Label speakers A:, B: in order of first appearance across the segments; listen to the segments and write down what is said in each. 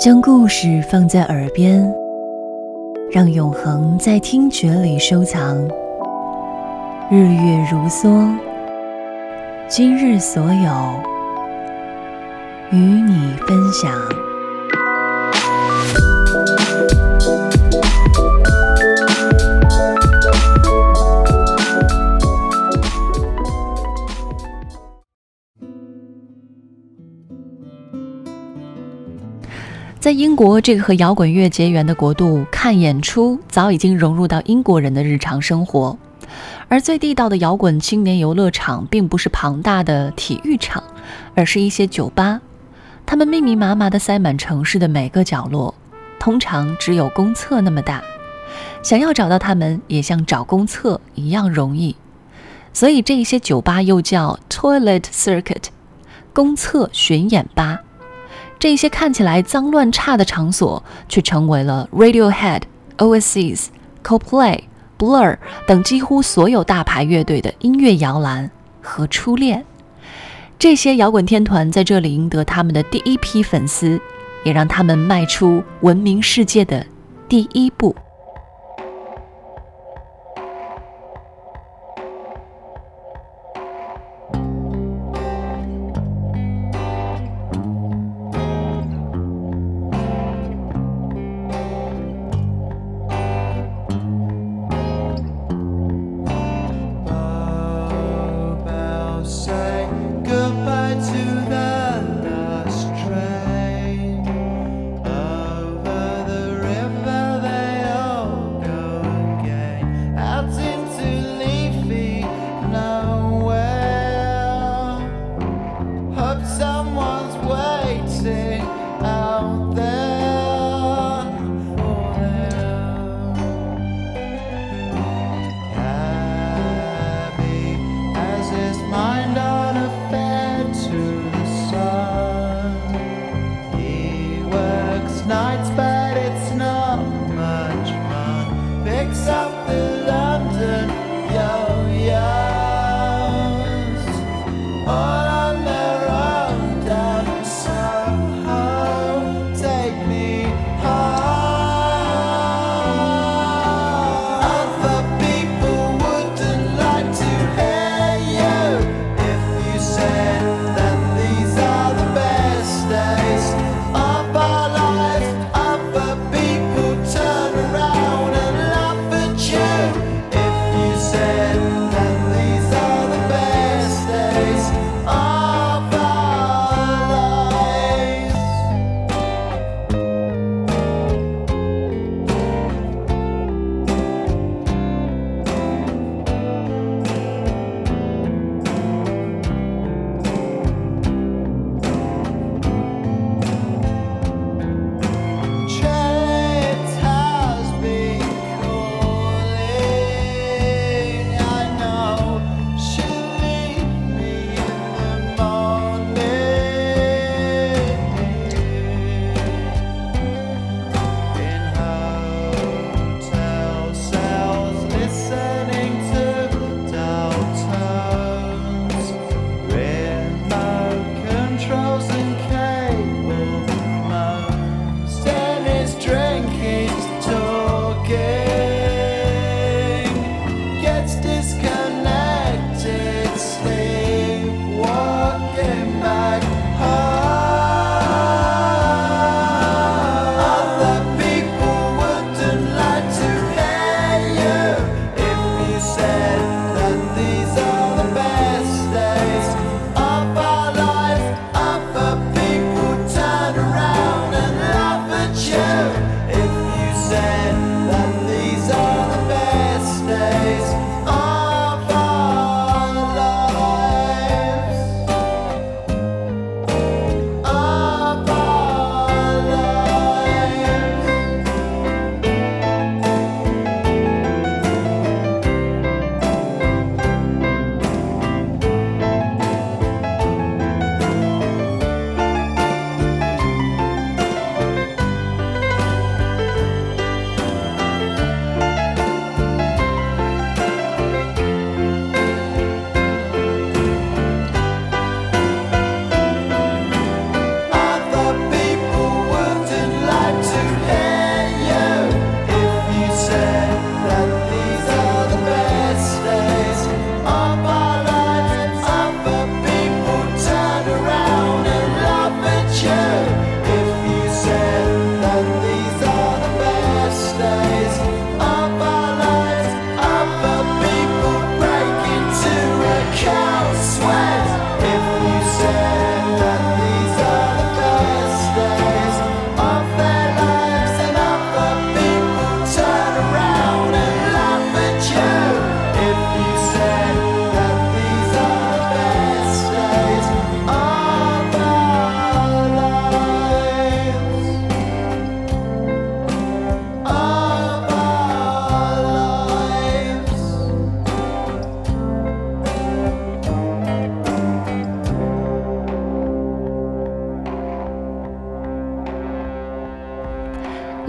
A: 将故事放在耳边，让永恒在听觉里收藏。日月如梭，今日所有，与你分享。在英国这个和摇滚乐结缘的国度，看演出早已经融入到英国人的日常生活。而最地道的摇滚青年游乐场，并不是庞大的体育场，而是一些酒吧。它们密密麻麻地塞满城市的每个角落，通常只有公厕那么大。想要找到它们，也像找公厕一样容易。所以这一些酒吧又叫 Toilet Circuit，公厕巡演吧。这些看起来脏乱差的场所，却成为了 Radiohead、Oasis、Coldplay、Blur 等几乎所有大牌乐队的音乐摇篮和初恋。这些摇滚天团在这里赢得他们的第一批粉丝，也让他们迈出闻名世界的第一步。love.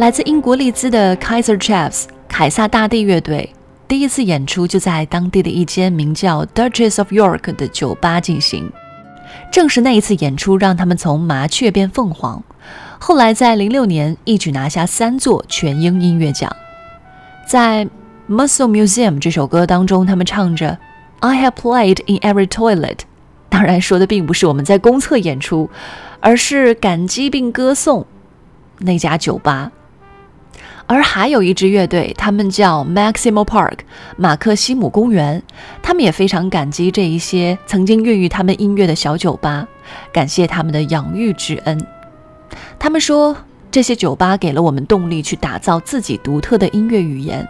A: 来自英国利兹的 Kaiser Chiefs 凯撒大帝乐队第一次演出就在当地的一间名叫 Duchess of York 的酒吧进行。正是那一次演出，让他们从麻雀变凤凰。后来在零六年一举拿下三座全英音乐奖。在 Muscle Museum 这首歌当中，他们唱着 I have played in every toilet。当然说的并不是我们在公厕演出，而是感激并歌颂那家酒吧。而还有一支乐队，他们叫 Maximo Park 马克西姆公园，他们也非常感激这一些曾经孕育他们音乐的小酒吧，感谢他们的养育之恩。他们说，这些酒吧给了我们动力去打造自己独特的音乐语言。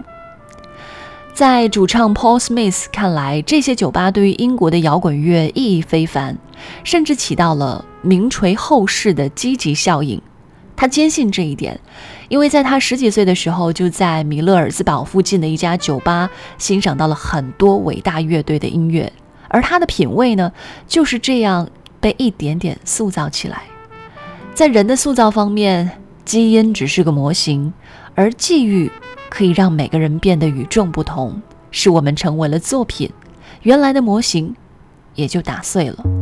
A: 在主唱 Paul Smith 看来，这些酒吧对于英国的摇滚乐意义非凡，甚至起到了名垂后世的积极效应。他坚信这一点，因为在他十几岁的时候，就在米勒尔兹堡附近的一家酒吧欣赏到了很多伟大乐队的音乐，而他的品味呢，就是这样被一点点塑造起来。在人的塑造方面，基因只是个模型，而际遇可以让每个人变得与众不同，使我们成为了作品，原来的模型也就打碎了。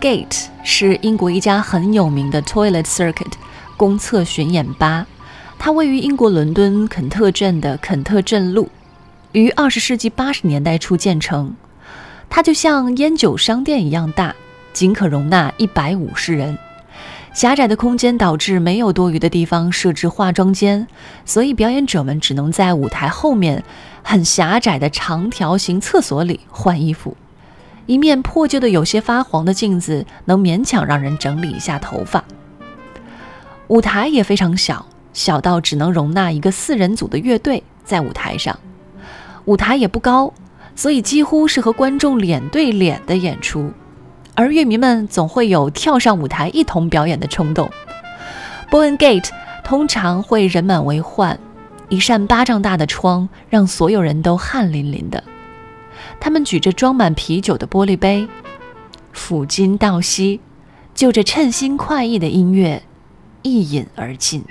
B: Gate 是英国一家很有名的 Toilet Circuit 公厕巡演吧，它位于英国伦敦肯特镇的肯特镇路，于二十世纪八十年代初建成。它就像烟酒商店一样大，仅可容纳一百五十人。狭窄的空间导致没有多余的地方设置化妆间，所以表演者们只能在舞台后面很狭窄的长条形厕所里换衣服。一面破旧的、有些发黄的镜子能勉强让人整理一下头发。舞台也非常小，小到只能容纳一个四人组的乐队在舞台上。舞台也不高，所以几乎是和观众脸对脸的演出。而乐迷们总会有跳上舞台一同表演的冲动。Bowen Gate 通常会人满为患，一扇巴掌大的窗让所有人都汗淋淋的。他们举着装满啤酒的玻璃杯，抚今道昔，就着称心快意的音乐，一饮而尽。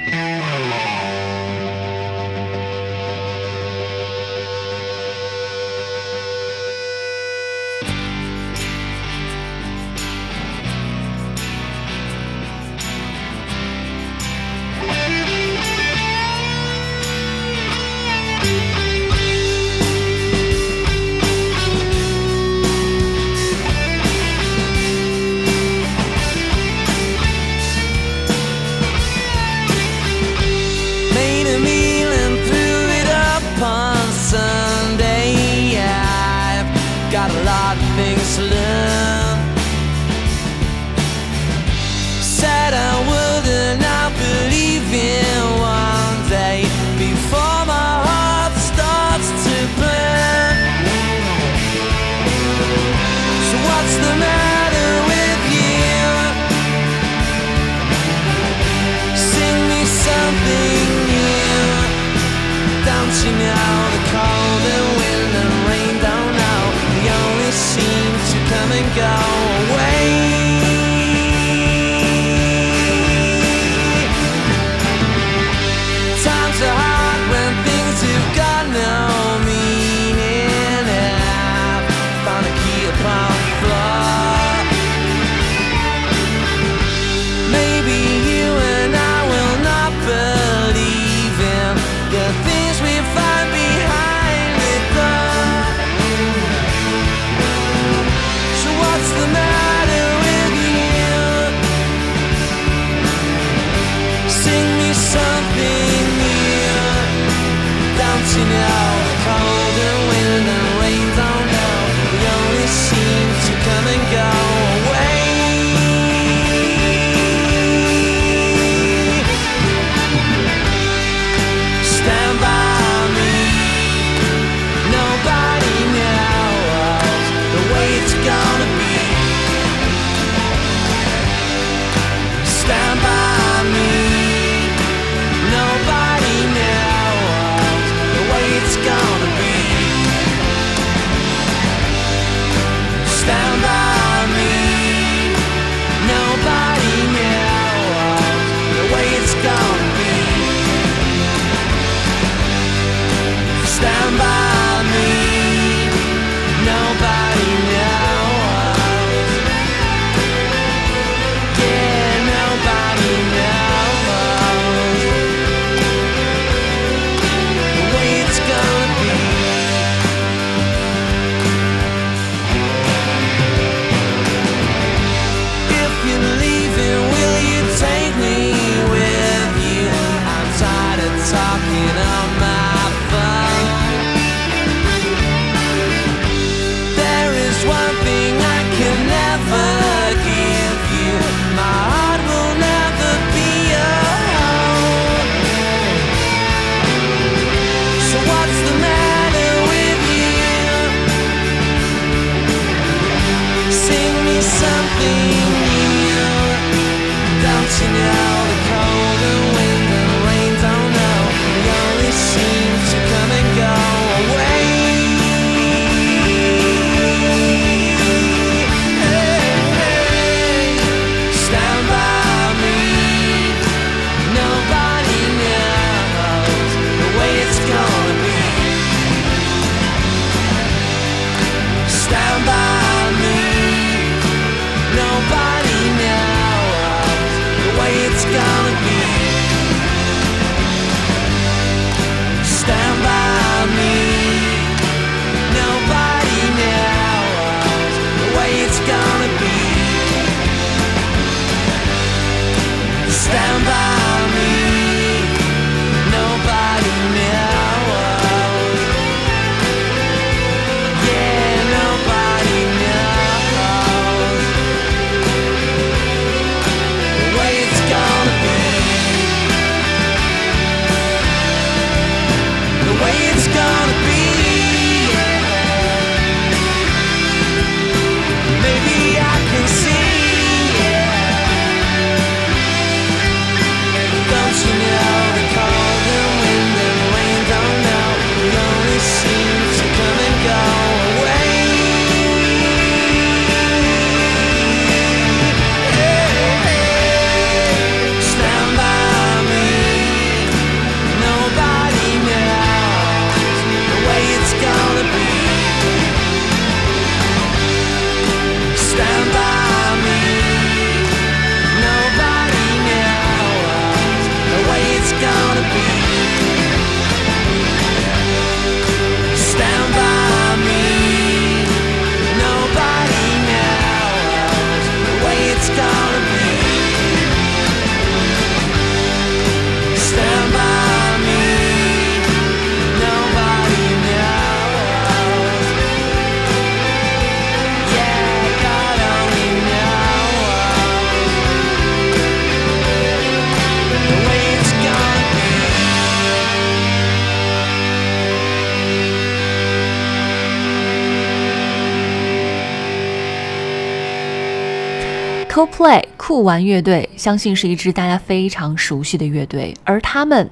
A: 酷玩乐队，相信是一支大家非常熟悉的乐队，而他们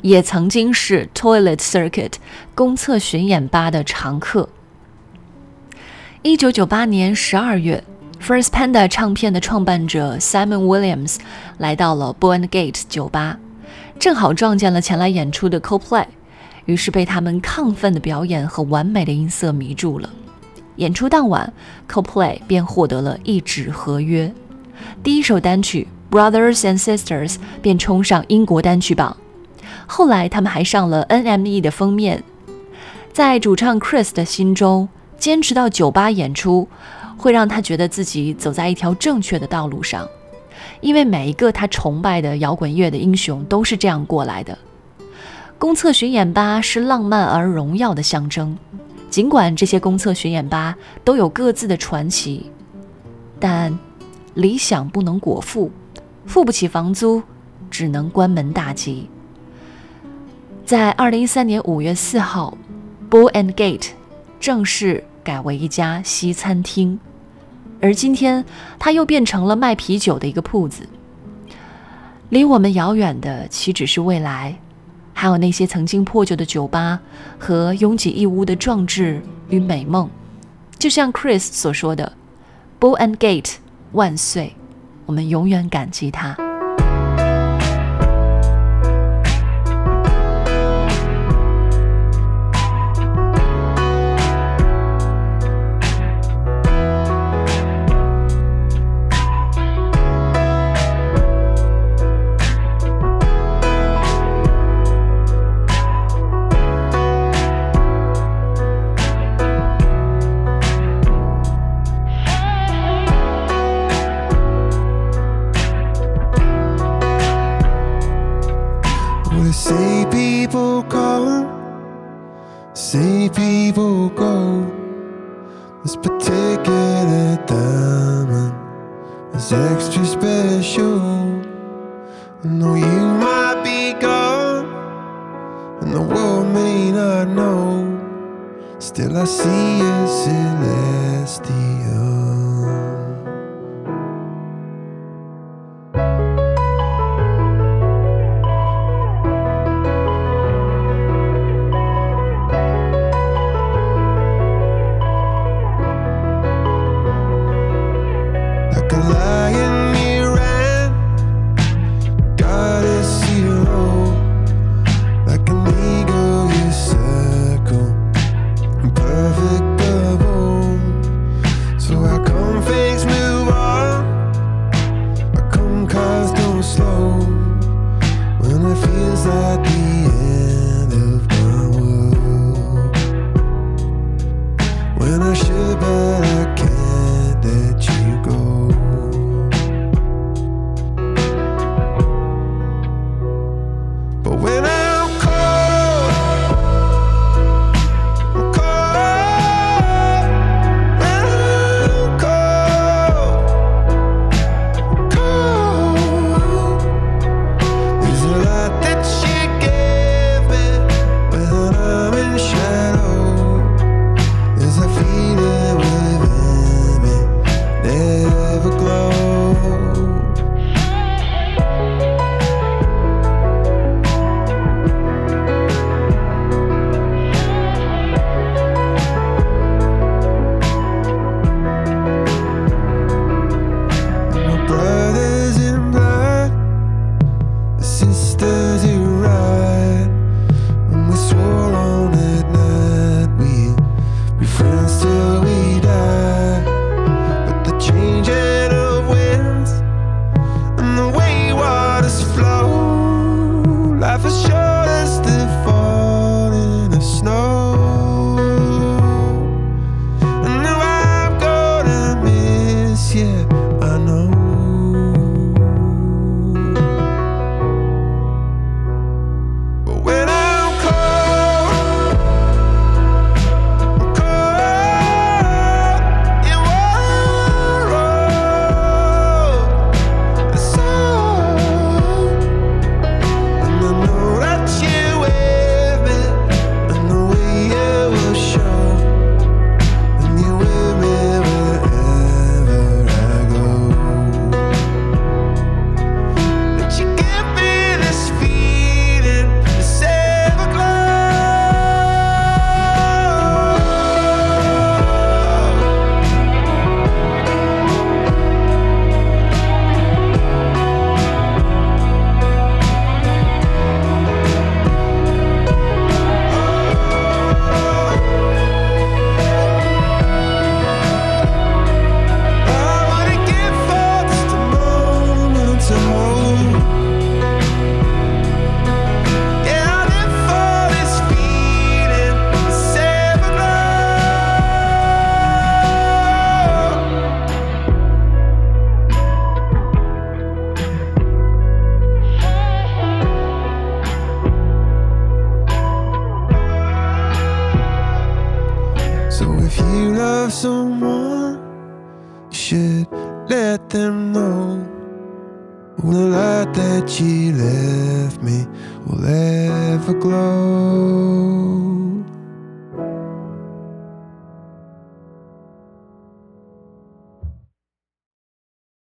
A: 也曾经是 Toilet Circuit 公厕巡演吧的常客。一九九八年十二月，First Panda 唱片的创办者 Simon Williams 来到了 b o n Gate 酒吧，正好撞见了前来演出的 Coldplay，于是被他们亢奋的表演和完美的音色迷住了。演出当晚，Coldplay 便获得了一纸合约，第一首单曲《Brothers and Sisters》便冲上英国单曲榜。后来，他们还上了 NME 的封面。在主唱 Chris 的心中，坚持到酒吧演出，会让他觉得自己走在一条正确的道路上，因为每一个他崇拜的摇滚乐的英雄都是这样过来的。公厕巡演吧是浪漫而荣耀的象征。尽管这些公厕巡演吧都有各自的传奇，但理想不能果腹，付不起房租，只能关门大吉。在二零一三年五月四号，Bull and Gate 正式改为一家西餐厅，而今天它又变成了卖啤酒的一个铺子。离我们遥远的岂止是未来？还有那些曾经破旧的酒吧和拥挤一屋的壮志与美梦，就像 Chris 所说的：“Bull and Gate 万岁！”我们永远感激他。
C: till I see you celestial.